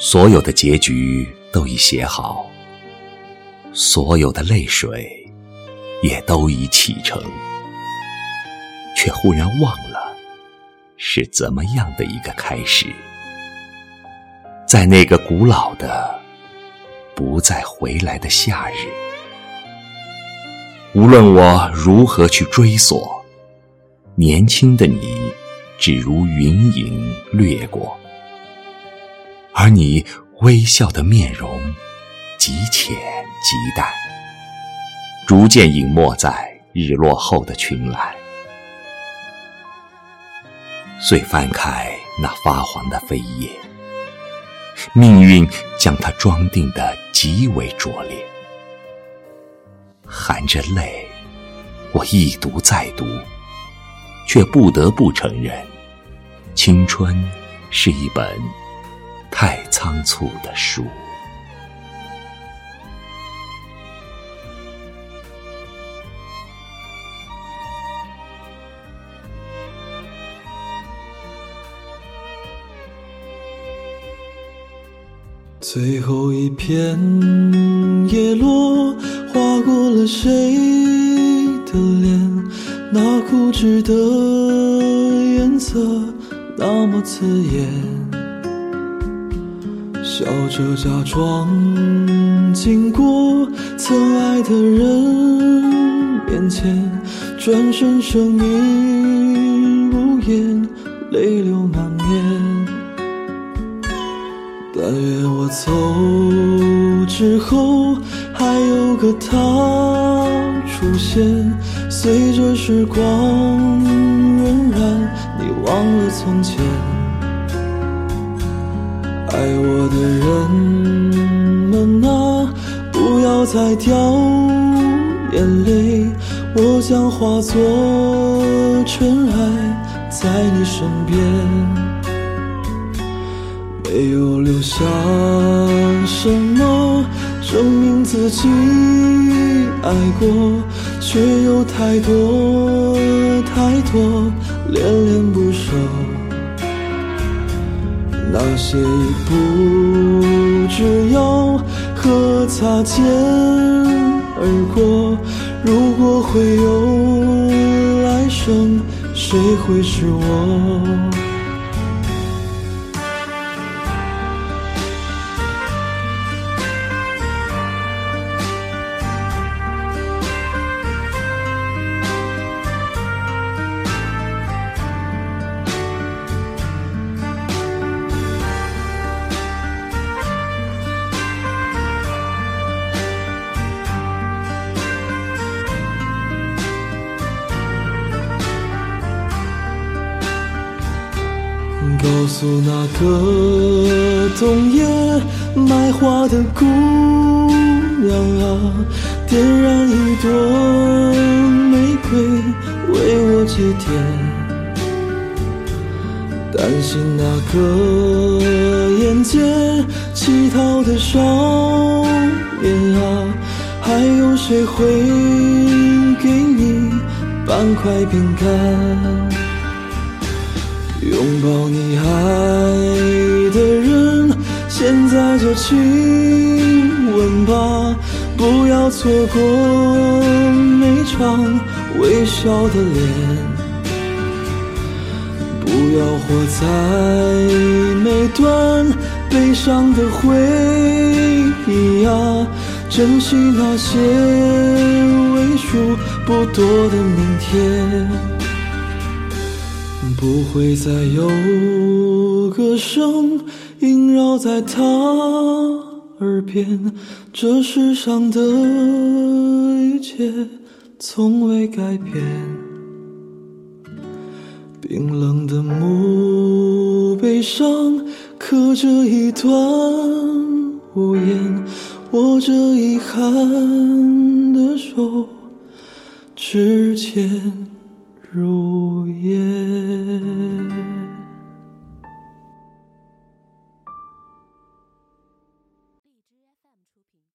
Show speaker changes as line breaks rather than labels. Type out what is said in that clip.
所有的结局都已写好，所有的泪水也都已启程，却忽然忘了是怎么样的一个开始。在那个古老的、不再回来的夏日，无论我如何去追索，年轻的你只如云影掠过。而你微笑的面容，极浅极淡，逐渐隐没在日落后的群岚。遂翻开那发黄的扉页，命运将它装订得极为拙劣。含着泪，我一读再读，却不得不承认，青春是一本。太仓促的书。
最后一片叶落，划过了谁的脸？那固执的颜色，那么刺眼。笑着假装经过曾爱的人面前，转身声音无言，泪流满面。但愿我走之后，还有个他出现，随着时光荏苒，你忘了从前。爱我的人们啊，不要再掉眼泪，我将化作尘埃在你身边。没有留下什么证明自己爱过，却有太多太多恋恋不舍。那些已不知要和擦肩而过，如果会有来生，谁会是我？告诉那个冬夜卖花的姑娘啊，点燃一朵玫瑰为我祭奠。担心那个沿街乞讨的少年啊，还有谁会给你半块饼干？拥抱你爱的人，现在就亲吻吧，不要错过每张微笑的脸，不要活在每段悲伤的回忆啊，珍惜那些为数不多的明天。不会再有歌声萦绕在他耳边，这世上的一切从未改变。冰冷的墓碑上刻着一段无言，握着遗憾的手，指尖如。